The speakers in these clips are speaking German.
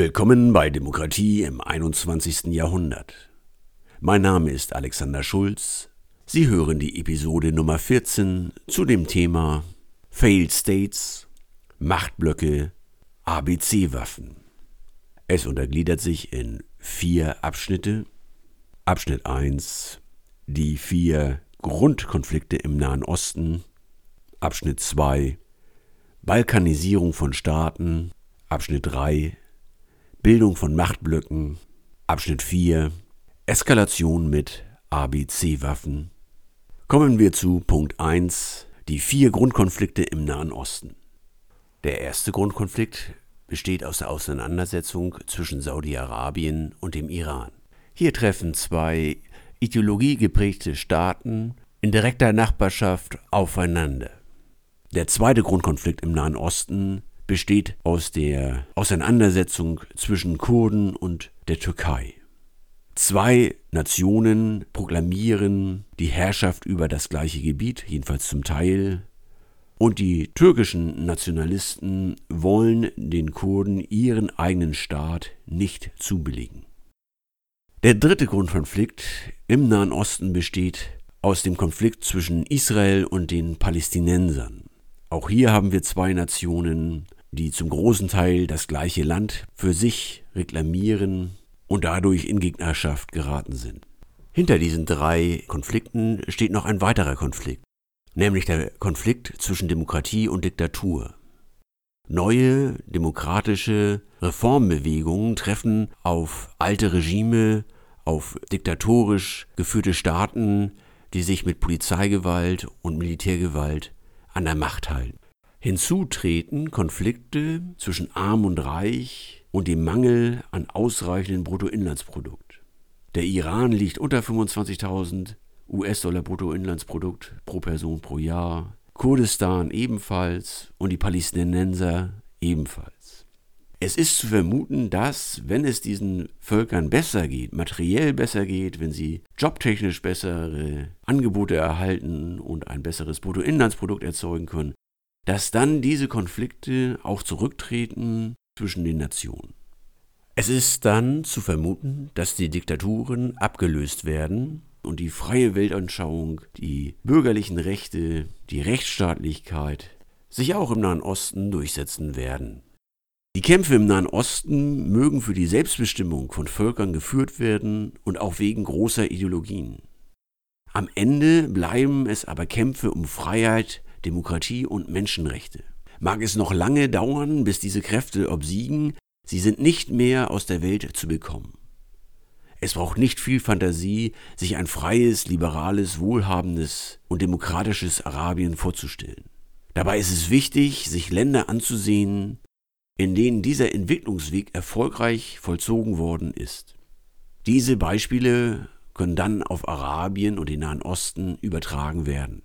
Willkommen bei Demokratie im 21. Jahrhundert. Mein Name ist Alexander Schulz. Sie hören die Episode Nummer 14 zu dem Thema Failed States, Machtblöcke, ABC-Waffen. Es untergliedert sich in vier Abschnitte. Abschnitt 1 Die vier Grundkonflikte im Nahen Osten. Abschnitt 2 Balkanisierung von Staaten. Abschnitt 3 Bildung von Machtblöcken. Abschnitt 4 Eskalation mit ABC-Waffen. Kommen wir zu Punkt 1 Die vier Grundkonflikte im Nahen Osten. Der erste Grundkonflikt besteht aus der Auseinandersetzung zwischen Saudi-Arabien und dem Iran. Hier treffen zwei ideologiegeprägte Staaten in direkter Nachbarschaft aufeinander. Der zweite Grundkonflikt im Nahen Osten besteht aus der Auseinandersetzung zwischen Kurden und der Türkei. Zwei Nationen proklamieren die Herrschaft über das gleiche Gebiet, jedenfalls zum Teil, und die türkischen Nationalisten wollen den Kurden ihren eigenen Staat nicht zubilligen. Der dritte Grundkonflikt im Nahen Osten besteht aus dem Konflikt zwischen Israel und den Palästinensern. Auch hier haben wir zwei Nationen, die zum großen Teil das gleiche Land für sich reklamieren und dadurch in Gegnerschaft geraten sind. Hinter diesen drei Konflikten steht noch ein weiterer Konflikt, nämlich der Konflikt zwischen Demokratie und Diktatur. Neue demokratische Reformbewegungen treffen auf alte Regime, auf diktatorisch geführte Staaten, die sich mit Polizeigewalt und Militärgewalt an der Macht halten. Hinzu treten Konflikte zwischen Arm und Reich und dem Mangel an ausreichendem Bruttoinlandsprodukt. Der Iran liegt unter 25.000 US-Dollar Bruttoinlandsprodukt pro Person pro Jahr, Kurdistan ebenfalls und die Palästinenser ebenfalls. Es ist zu vermuten, dass, wenn es diesen Völkern besser geht, materiell besser geht, wenn sie jobtechnisch bessere Angebote erhalten und ein besseres Bruttoinlandsprodukt erzeugen können, dass dann diese Konflikte auch zurücktreten zwischen den Nationen. Es ist dann zu vermuten, dass die Diktaturen abgelöst werden und die freie Weltanschauung, die bürgerlichen Rechte, die Rechtsstaatlichkeit sich auch im Nahen Osten durchsetzen werden. Die Kämpfe im Nahen Osten mögen für die Selbstbestimmung von Völkern geführt werden und auch wegen großer Ideologien. Am Ende bleiben es aber Kämpfe um Freiheit, Demokratie und Menschenrechte. Mag es noch lange dauern, bis diese Kräfte obsiegen, sie sind nicht mehr aus der Welt zu bekommen. Es braucht nicht viel Fantasie, sich ein freies, liberales, wohlhabendes und demokratisches Arabien vorzustellen. Dabei ist es wichtig, sich Länder anzusehen, in denen dieser Entwicklungsweg erfolgreich vollzogen worden ist. Diese Beispiele können dann auf Arabien und den Nahen Osten übertragen werden.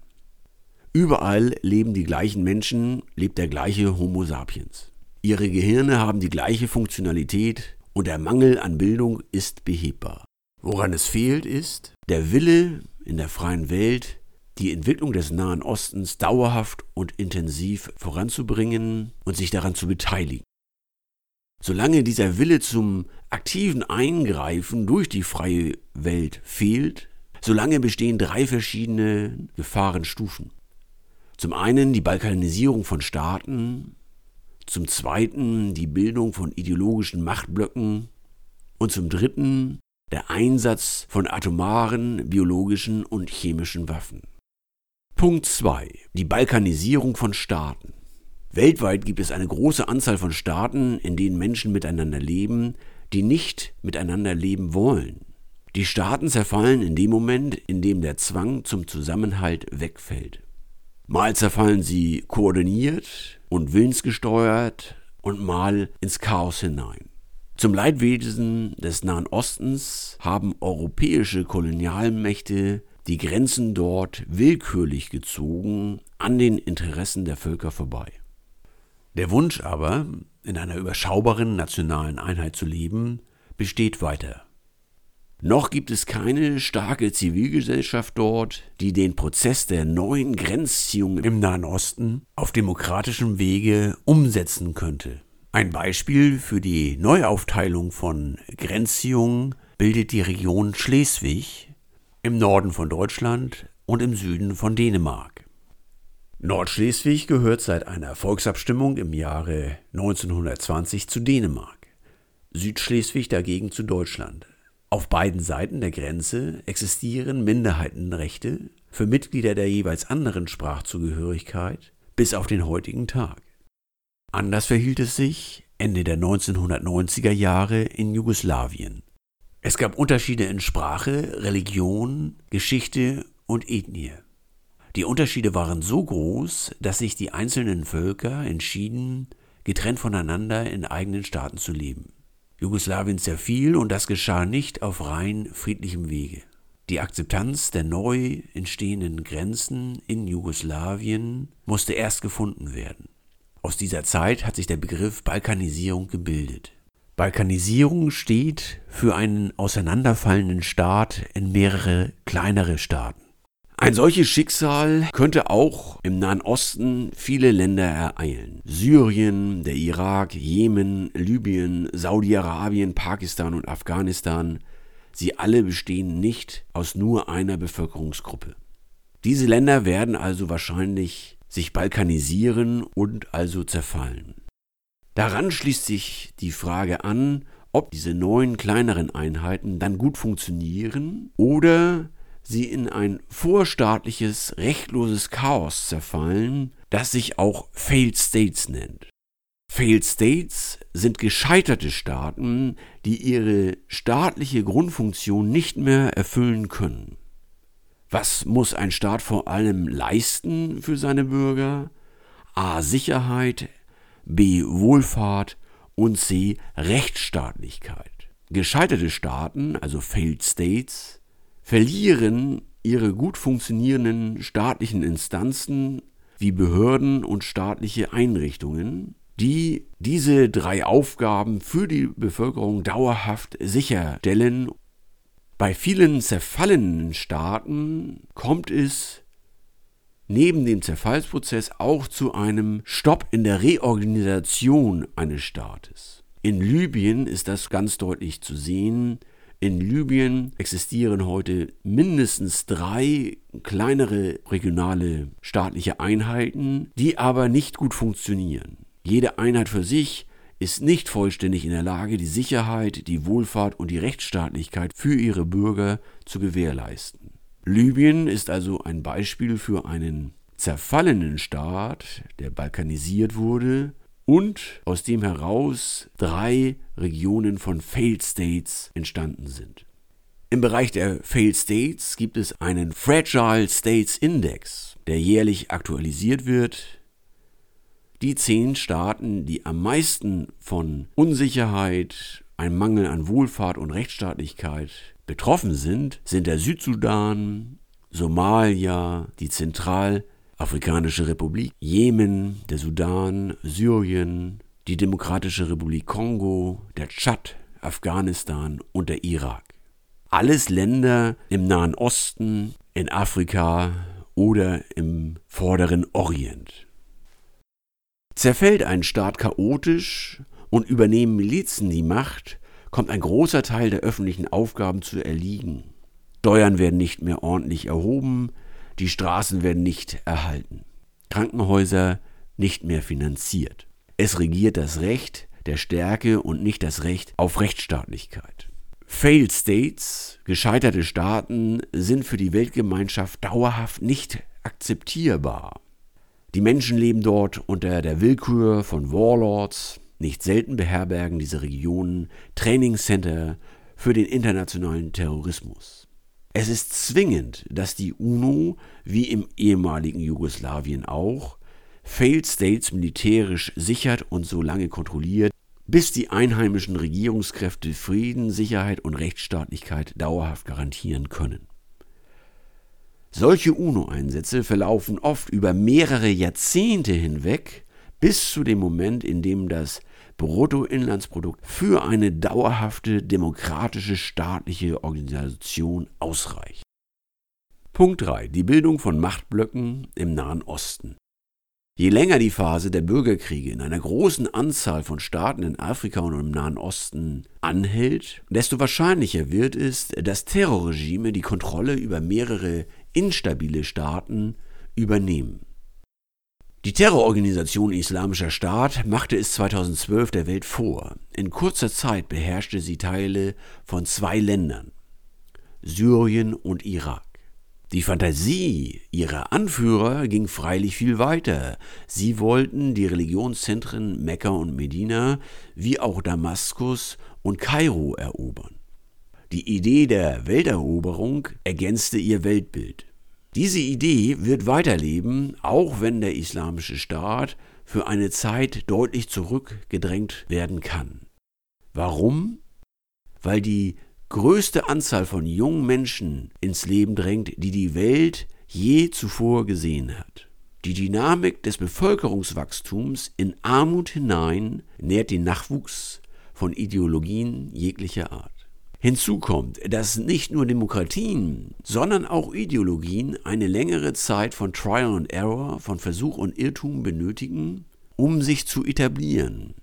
Überall leben die gleichen Menschen, lebt der gleiche Homo sapiens. Ihre Gehirne haben die gleiche Funktionalität und der Mangel an Bildung ist behebbar. Woran es fehlt, ist der Wille in der freien Welt, die Entwicklung des Nahen Ostens dauerhaft und intensiv voranzubringen und sich daran zu beteiligen. Solange dieser Wille zum aktiven Eingreifen durch die freie Welt fehlt, solange bestehen drei verschiedene Gefahrenstufen. Zum einen die Balkanisierung von Staaten, zum zweiten die Bildung von ideologischen Machtblöcken und zum dritten der Einsatz von atomaren, biologischen und chemischen Waffen. Punkt 2. Die Balkanisierung von Staaten. Weltweit gibt es eine große Anzahl von Staaten, in denen Menschen miteinander leben, die nicht miteinander leben wollen. Die Staaten zerfallen in dem Moment, in dem der Zwang zum Zusammenhalt wegfällt. Mal zerfallen sie koordiniert und willensgesteuert und mal ins Chaos hinein. Zum Leidwesen des Nahen Ostens haben europäische Kolonialmächte die Grenzen dort willkürlich gezogen an den Interessen der Völker vorbei. Der Wunsch aber, in einer überschaubaren nationalen Einheit zu leben, besteht weiter. Noch gibt es keine starke Zivilgesellschaft dort, die den Prozess der neuen Grenzziehung im Nahen Osten auf demokratischem Wege umsetzen könnte. Ein Beispiel für die Neuaufteilung von Grenzziehungen bildet die Region Schleswig im Norden von Deutschland und im Süden von Dänemark. Nordschleswig gehört seit einer Volksabstimmung im Jahre 1920 zu Dänemark, Südschleswig dagegen zu Deutschland. Auf beiden Seiten der Grenze existieren Minderheitenrechte für Mitglieder der jeweils anderen Sprachzugehörigkeit bis auf den heutigen Tag. Anders verhielt es sich Ende der 1990er Jahre in Jugoslawien. Es gab Unterschiede in Sprache, Religion, Geschichte und Ethnie. Die Unterschiede waren so groß, dass sich die einzelnen Völker entschieden, getrennt voneinander in eigenen Staaten zu leben. Jugoslawien zerfiel und das geschah nicht auf rein friedlichem Wege. Die Akzeptanz der neu entstehenden Grenzen in Jugoslawien musste erst gefunden werden. Aus dieser Zeit hat sich der Begriff Balkanisierung gebildet. Balkanisierung steht für einen auseinanderfallenden Staat in mehrere kleinere Staaten. Ein solches Schicksal könnte auch im Nahen Osten viele Länder ereilen. Syrien, der Irak, Jemen, Libyen, Saudi-Arabien, Pakistan und Afghanistan. Sie alle bestehen nicht aus nur einer Bevölkerungsgruppe. Diese Länder werden also wahrscheinlich sich balkanisieren und also zerfallen. Daran schließt sich die Frage an, ob diese neuen kleineren Einheiten dann gut funktionieren oder sie in ein vorstaatliches, rechtloses Chaos zerfallen, das sich auch Failed States nennt. Failed States sind gescheiterte Staaten, die ihre staatliche Grundfunktion nicht mehr erfüllen können. Was muss ein Staat vor allem leisten für seine Bürger? A. Sicherheit, B. Wohlfahrt und C. Rechtsstaatlichkeit. Gescheiterte Staaten, also Failed States, verlieren ihre gut funktionierenden staatlichen Instanzen wie Behörden und staatliche Einrichtungen, die diese drei Aufgaben für die Bevölkerung dauerhaft sicherstellen bei vielen zerfallenen Staaten kommt es neben dem Zerfallsprozess auch zu einem Stopp in der Reorganisation eines Staates. In Libyen ist das ganz deutlich zu sehen. In Libyen existieren heute mindestens drei kleinere regionale staatliche Einheiten, die aber nicht gut funktionieren. Jede Einheit für sich ist nicht vollständig in der Lage, die Sicherheit, die Wohlfahrt und die Rechtsstaatlichkeit für ihre Bürger zu gewährleisten. Libyen ist also ein Beispiel für einen zerfallenen Staat, der balkanisiert wurde und aus dem heraus drei Regionen von Failed States entstanden sind. Im Bereich der Failed States gibt es einen Fragile States Index, der jährlich aktualisiert wird, die zehn Staaten, die am meisten von Unsicherheit, einem Mangel an Wohlfahrt und Rechtsstaatlichkeit betroffen sind, sind der Südsudan, Somalia, die Zentralafrikanische Republik, Jemen, der Sudan, Syrien, die Demokratische Republik Kongo, der Tschad, Afghanistan und der Irak. Alles Länder im Nahen Osten, in Afrika oder im vorderen Orient. Zerfällt ein Staat chaotisch und übernehmen Milizen die Macht, kommt ein großer Teil der öffentlichen Aufgaben zu erliegen. Steuern werden nicht mehr ordentlich erhoben, die Straßen werden nicht erhalten, Krankenhäuser nicht mehr finanziert. Es regiert das Recht der Stärke und nicht das Recht auf Rechtsstaatlichkeit. Failed States, gescheiterte Staaten, sind für die Weltgemeinschaft dauerhaft nicht akzeptierbar. Die Menschen leben dort unter der Willkür von Warlords. Nicht selten beherbergen diese Regionen Trainingscenter für den internationalen Terrorismus. Es ist zwingend, dass die UNO, wie im ehemaligen Jugoslawien auch, Failed States militärisch sichert und so lange kontrolliert, bis die einheimischen Regierungskräfte Frieden, Sicherheit und Rechtsstaatlichkeit dauerhaft garantieren können. Solche UNO-Einsätze verlaufen oft über mehrere Jahrzehnte hinweg bis zu dem Moment, in dem das Bruttoinlandsprodukt für eine dauerhafte demokratische staatliche Organisation ausreicht. Punkt 3. Die Bildung von Machtblöcken im Nahen Osten. Je länger die Phase der Bürgerkriege in einer großen Anzahl von Staaten in Afrika und im Nahen Osten anhält, desto wahrscheinlicher wird es, dass Terrorregime die Kontrolle über mehrere instabile Staaten übernehmen. Die Terrororganisation Islamischer Staat machte es 2012 der Welt vor. In kurzer Zeit beherrschte sie Teile von zwei Ländern, Syrien und Irak. Die Fantasie ihrer Anführer ging freilich viel weiter. Sie wollten die Religionszentren Mekka und Medina wie auch Damaskus und Kairo erobern. Die Idee der Welteroberung ergänzte ihr Weltbild. Diese Idee wird weiterleben, auch wenn der islamische Staat für eine Zeit deutlich zurückgedrängt werden kann. Warum? Weil die größte Anzahl von jungen Menschen ins Leben drängt, die die Welt je zuvor gesehen hat. Die Dynamik des Bevölkerungswachstums in Armut hinein nährt den Nachwuchs von Ideologien jeglicher Art. Hinzu kommt, dass nicht nur Demokratien, sondern auch Ideologien eine längere Zeit von Trial and Error, von Versuch und Irrtum benötigen, um sich zu etablieren.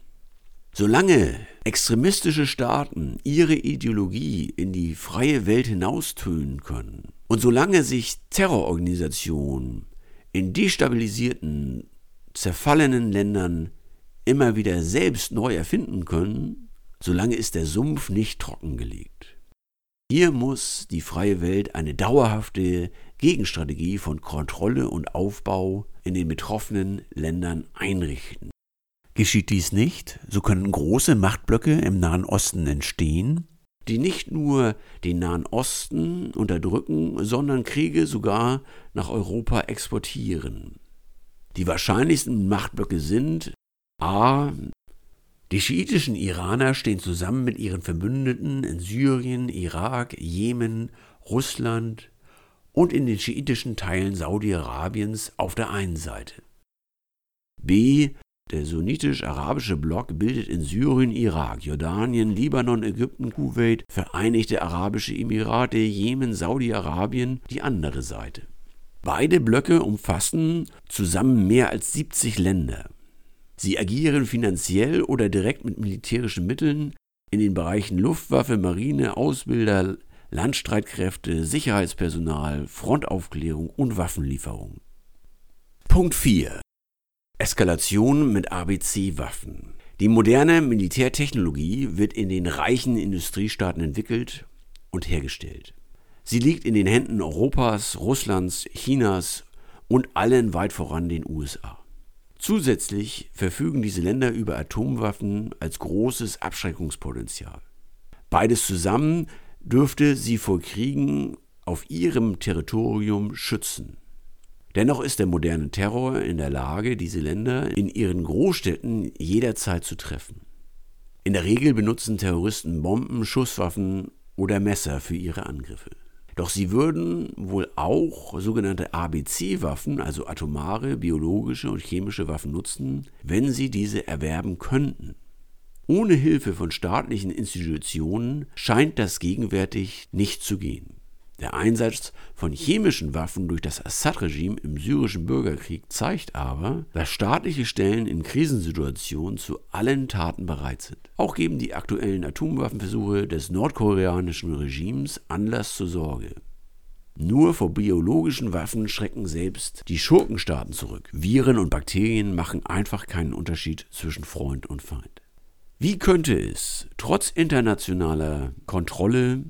Solange extremistische Staaten ihre Ideologie in die freie Welt hinaustönen können und solange sich Terrororganisationen in destabilisierten, zerfallenen Ländern immer wieder selbst neu erfinden können, solange ist der Sumpf nicht trockengelegt. Hier muss die freie Welt eine dauerhafte Gegenstrategie von Kontrolle und Aufbau in den betroffenen Ländern einrichten. Geschieht dies nicht, so können große Machtblöcke im Nahen Osten entstehen, die nicht nur den Nahen Osten unterdrücken, sondern Kriege sogar nach Europa exportieren. Die wahrscheinlichsten Machtblöcke sind a. Die schiitischen Iraner stehen zusammen mit ihren Verbündeten in Syrien, Irak, Jemen, Russland und in den schiitischen Teilen Saudi-Arabiens auf der einen Seite. b. Der sunnitisch-arabische Block bildet in Syrien, Irak, Jordanien, Libanon, Ägypten, Kuwait, Vereinigte Arabische Emirate, Jemen, Saudi-Arabien die andere Seite. Beide Blöcke umfassen zusammen mehr als 70 Länder. Sie agieren finanziell oder direkt mit militärischen Mitteln in den Bereichen Luftwaffe, Marine, Ausbilder, Landstreitkräfte, Sicherheitspersonal, Frontaufklärung und Waffenlieferung. Punkt 4. Eskalation mit ABC-Waffen. Die moderne Militärtechnologie wird in den reichen Industriestaaten entwickelt und hergestellt. Sie liegt in den Händen Europas, Russlands, Chinas und allen weit voran den USA. Zusätzlich verfügen diese Länder über Atomwaffen als großes Abschreckungspotenzial. Beides zusammen dürfte sie vor Kriegen auf ihrem Territorium schützen. Dennoch ist der moderne Terror in der Lage, diese Länder in ihren Großstädten jederzeit zu treffen. In der Regel benutzen Terroristen Bomben, Schusswaffen oder Messer für ihre Angriffe. Doch sie würden wohl auch sogenannte ABC-Waffen, also atomare, biologische und chemische Waffen nutzen, wenn sie diese erwerben könnten. Ohne Hilfe von staatlichen Institutionen scheint das gegenwärtig nicht zu gehen. Der Einsatz von chemischen Waffen durch das Assad-Regime im syrischen Bürgerkrieg zeigt aber, dass staatliche Stellen in Krisensituationen zu allen Taten bereit sind. Auch geben die aktuellen Atomwaffenversuche des nordkoreanischen Regimes Anlass zur Sorge. Nur vor biologischen Waffen schrecken selbst die Schurkenstaaten zurück. Viren und Bakterien machen einfach keinen Unterschied zwischen Freund und Feind. Wie könnte es trotz internationaler Kontrolle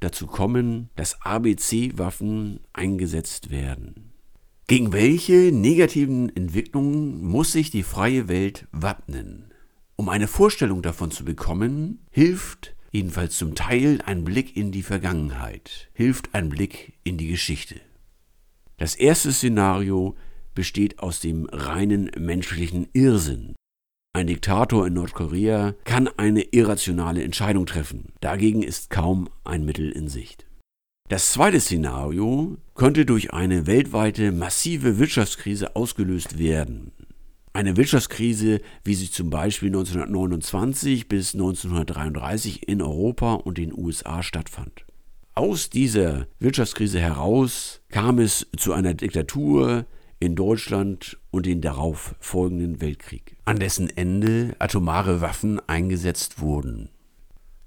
dazu kommen, dass ABC-Waffen eingesetzt werden. Gegen welche negativen Entwicklungen muss sich die freie Welt wappnen? Um eine Vorstellung davon zu bekommen, hilft jedenfalls zum Teil ein Blick in die Vergangenheit, hilft ein Blick in die Geschichte. Das erste Szenario besteht aus dem reinen menschlichen Irrsinn, ein Diktator in Nordkorea kann eine irrationale Entscheidung treffen. Dagegen ist kaum ein Mittel in Sicht. Das zweite Szenario könnte durch eine weltweite massive Wirtschaftskrise ausgelöst werden. Eine Wirtschaftskrise, wie sie zum Beispiel 1929 bis 1933 in Europa und den USA stattfand. Aus dieser Wirtschaftskrise heraus kam es zu einer Diktatur in Deutschland und den darauf folgenden Weltkrieg, an dessen Ende atomare Waffen eingesetzt wurden.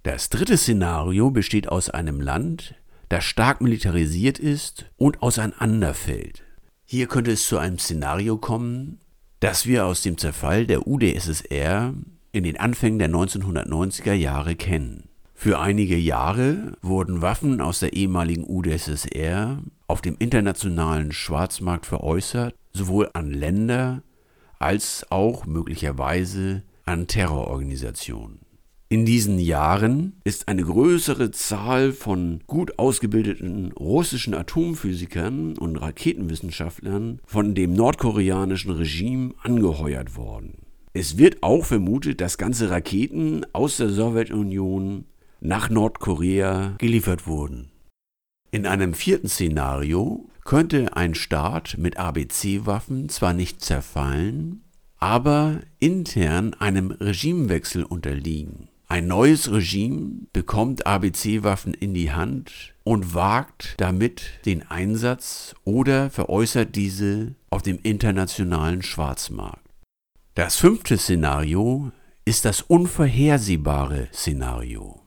Das dritte Szenario besteht aus einem Land, das stark militarisiert ist und auseinanderfällt. Hier könnte es zu einem Szenario kommen, das wir aus dem Zerfall der UdSSR in den Anfängen der 1990er Jahre kennen. Für einige Jahre wurden Waffen aus der ehemaligen UdSSR auf dem internationalen Schwarzmarkt veräußert, sowohl an Länder als auch möglicherweise an Terrororganisationen. In diesen Jahren ist eine größere Zahl von gut ausgebildeten russischen Atomphysikern und Raketenwissenschaftlern von dem nordkoreanischen Regime angeheuert worden. Es wird auch vermutet, dass ganze Raketen aus der Sowjetunion nach Nordkorea geliefert wurden. In einem vierten Szenario könnte ein Staat mit ABC-Waffen zwar nicht zerfallen, aber intern einem Regimewechsel unterliegen. Ein neues Regime bekommt ABC-Waffen in die Hand und wagt damit den Einsatz oder veräußert diese auf dem internationalen Schwarzmarkt. Das fünfte Szenario ist das unvorhersehbare Szenario.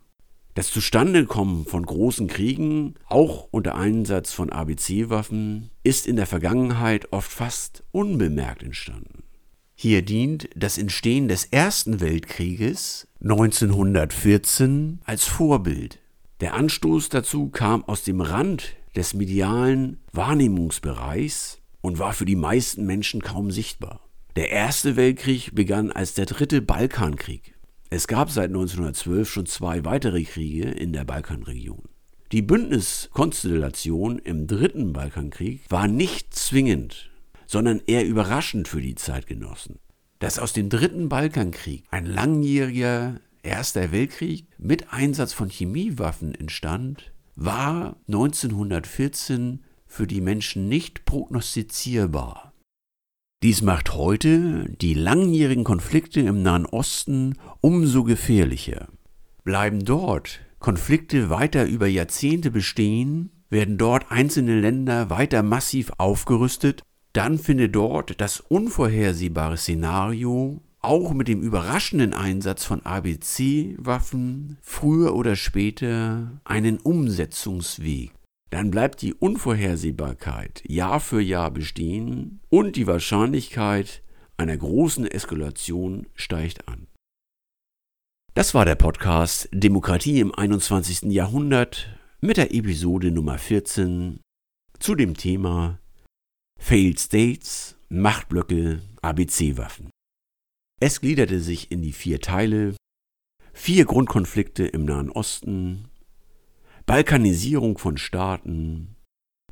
Das Zustandekommen von großen Kriegen, auch unter Einsatz von ABC-Waffen, ist in der Vergangenheit oft fast unbemerkt entstanden. Hier dient das Entstehen des Ersten Weltkrieges 1914 als Vorbild. Der Anstoß dazu kam aus dem Rand des medialen Wahrnehmungsbereichs und war für die meisten Menschen kaum sichtbar. Der Erste Weltkrieg begann als der dritte Balkankrieg. Es gab seit 1912 schon zwei weitere Kriege in der Balkanregion. Die Bündniskonstellation im dritten Balkankrieg war nicht zwingend sondern eher überraschend für die Zeitgenossen. Dass aus dem dritten Balkankrieg ein langjähriger Erster Weltkrieg mit Einsatz von Chemiewaffen entstand, war 1914 für die Menschen nicht prognostizierbar. Dies macht heute die langjährigen Konflikte im Nahen Osten umso gefährlicher. Bleiben dort Konflikte weiter über Jahrzehnte bestehen, werden dort einzelne Länder weiter massiv aufgerüstet dann findet dort das unvorhersehbare Szenario auch mit dem überraschenden Einsatz von ABC-Waffen früher oder später einen Umsetzungsweg. Dann bleibt die Unvorhersehbarkeit Jahr für Jahr bestehen und die Wahrscheinlichkeit einer großen Eskalation steigt an. Das war der Podcast Demokratie im 21. Jahrhundert mit der Episode Nummer 14 zu dem Thema Failed States, Machtblöcke, ABC-Waffen. Es gliederte sich in die vier Teile, vier Grundkonflikte im Nahen Osten, Balkanisierung von Staaten,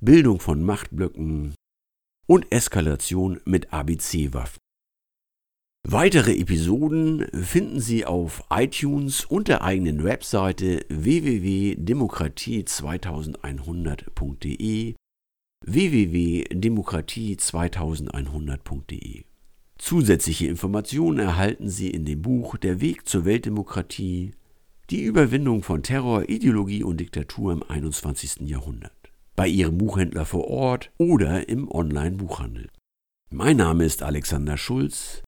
Bildung von Machtblöcken und Eskalation mit ABC-Waffen. Weitere Episoden finden Sie auf iTunes und der eigenen Webseite www.demokratie2100.de www.demokratie2100.de. Zusätzliche Informationen erhalten Sie in dem Buch Der Weg zur Weltdemokratie, die Überwindung von Terror, Ideologie und Diktatur im 21. Jahrhundert, bei Ihrem Buchhändler vor Ort oder im Online-Buchhandel. Mein Name ist Alexander Schulz,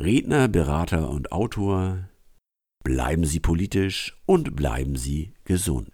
Redner, Berater und Autor. Bleiben Sie politisch und bleiben Sie gesund.